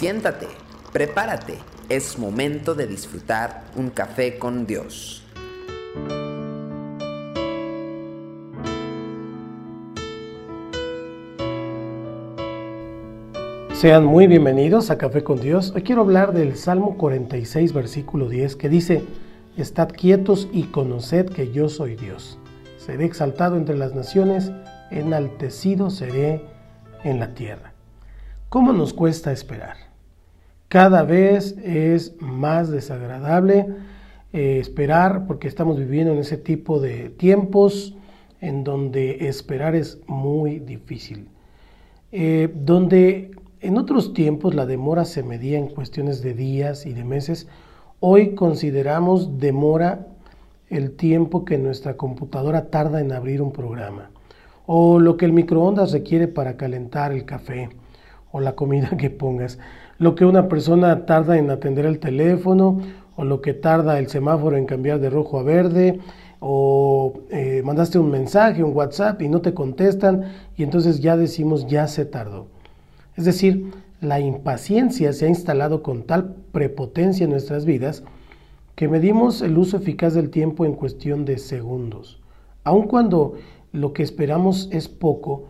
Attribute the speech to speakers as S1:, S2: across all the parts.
S1: Siéntate, prepárate, es momento de disfrutar un café con Dios.
S2: Sean muy bienvenidos a Café con Dios. Hoy quiero hablar del Salmo 46, versículo 10, que dice, Estad quietos y conoced que yo soy Dios. Seré exaltado entre las naciones, enaltecido seré en la tierra. ¿Cómo nos cuesta esperar? Cada vez es más desagradable eh, esperar porque estamos viviendo en ese tipo de tiempos en donde esperar es muy difícil. Eh, donde en otros tiempos la demora se medía en cuestiones de días y de meses. Hoy consideramos demora el tiempo que nuestra computadora tarda en abrir un programa, o lo que el microondas requiere para calentar el café, o la comida que pongas, lo que una persona tarda en atender el teléfono, o lo que tarda el semáforo en cambiar de rojo a verde, o eh, mandaste un mensaje, un WhatsApp y no te contestan, y entonces ya decimos ya se tardó. Es decir, la impaciencia se ha instalado con tal prepotencia en nuestras vidas que medimos el uso eficaz del tiempo en cuestión de segundos. Aun cuando lo que esperamos es poco,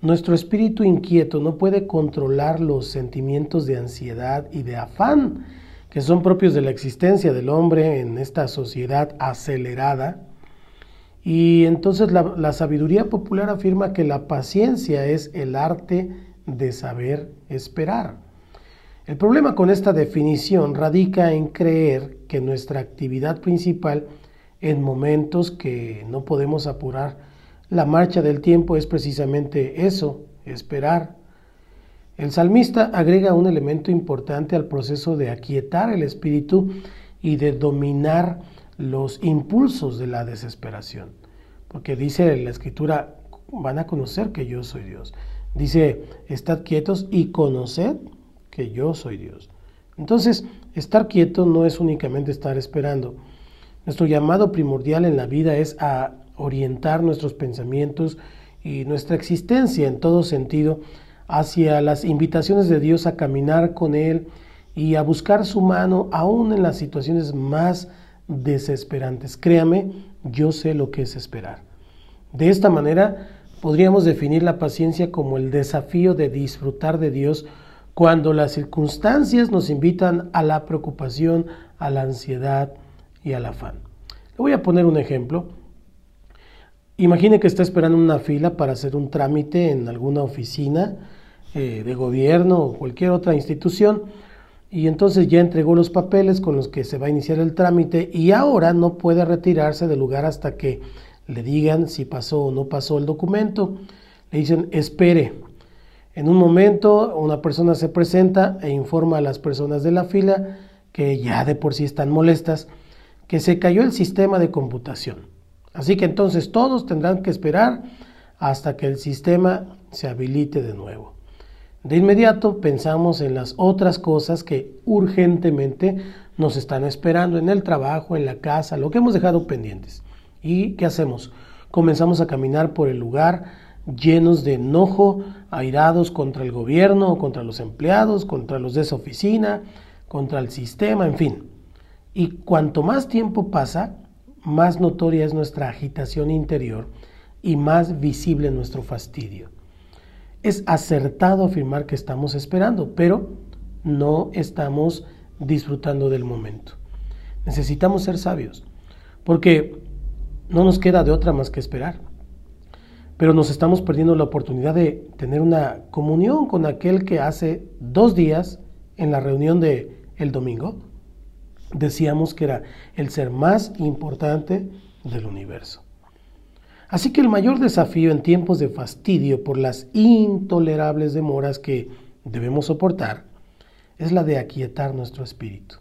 S2: nuestro espíritu inquieto no puede controlar los sentimientos de ansiedad y de afán que son propios de la existencia del hombre en esta sociedad acelerada. Y entonces la, sabiduría popular afirma que la paciencia es el arte de saber esperar. El problema con esta definición radica en creer que nuestra actividad principal en momentos que no podemos apurar la marcha del tiempo es precisamente eso, esperar. El salmista agrega un elemento importante al proceso de aquietar el espíritu y de dominar los impulsos de la desesperación. Porque dice la escritura, van a conocer que yo soy Dios. Dice, estad quietos y conoced que yo soy Dios. Entonces, estar quieto no es únicamente estar esperando. Nuestro llamado primordial en la vida es a orientar nuestros pensamientos y nuestra existencia en todo sentido hacia las invitaciones de Dios a caminar con Él y a buscar su mano aún en las situaciones más desesperantes. Créame, yo sé lo que es esperar. De esta manera, Podríamos definir la paciencia como el desafío de disfrutar de Dios cuando las circunstancias nos invitan a la preocupación, a la ansiedad y al afán. Le voy a poner un ejemplo. Imagine que está esperando una fila para hacer un trámite en alguna oficina eh, de gobierno o cualquier otra institución y entonces ya entregó los papeles con los que se va a iniciar el trámite y ahora no puede retirarse del lugar hasta que le digan si pasó o no pasó el documento, le dicen espere. En un momento una persona se presenta e informa a las personas de la fila que ya de por sí están molestas, que se cayó el sistema de computación. Así que entonces todos tendrán que esperar hasta que el sistema se habilite de nuevo. De inmediato pensamos en las otras cosas que urgentemente nos están esperando en el trabajo, en la casa, lo que hemos dejado pendientes. ¿Y qué hacemos? Comenzamos a caminar por el lugar llenos de enojo, airados contra el gobierno, contra los empleados, contra los de esa oficina, contra el sistema, en fin. Y cuanto más tiempo pasa, más notoria es nuestra agitación interior y más visible nuestro fastidio. Es acertado afirmar que estamos esperando, pero no estamos disfrutando del momento. Necesitamos ser sabios, porque no nos queda de otra más que esperar. Pero nos estamos perdiendo la oportunidad de tener una comunión con aquel que hace dos días en la reunión de el domingo decíamos que era el ser más importante del universo. Así que el mayor desafío en tiempos de fastidio por las intolerables demoras que debemos soportar es la de aquietar nuestro espíritu.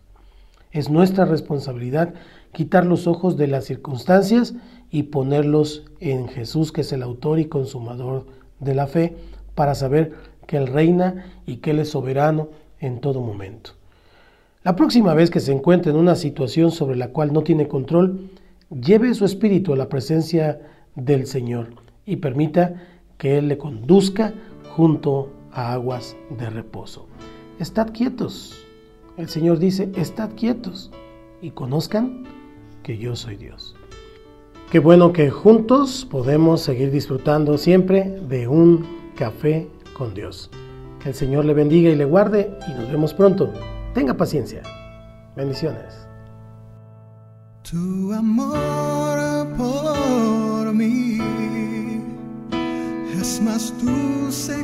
S2: Es nuestra responsabilidad quitar los ojos de las circunstancias y ponerlos en Jesús, que es el autor y consumador de la fe, para saber que Él reina y que Él es soberano en todo momento. La próxima vez que se encuentre en una situación sobre la cual no tiene control, lleve su espíritu a la presencia del Señor y permita que Él le conduzca junto a aguas de reposo. estad quietos. El Señor dice, estad quietos y conozcan que yo soy Dios. Qué bueno que juntos podemos seguir disfrutando siempre de un café con Dios. Que el Señor le bendiga y le guarde y nos vemos pronto. Tenga paciencia. Bendiciones.
S3: Tu amor por mí es más dulce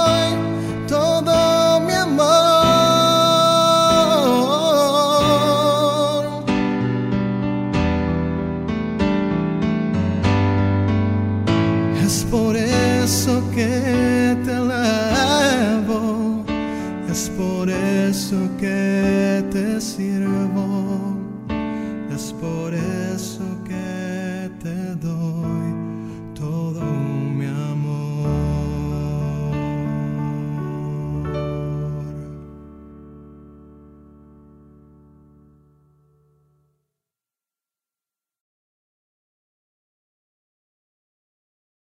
S3: por eso que te sirvo.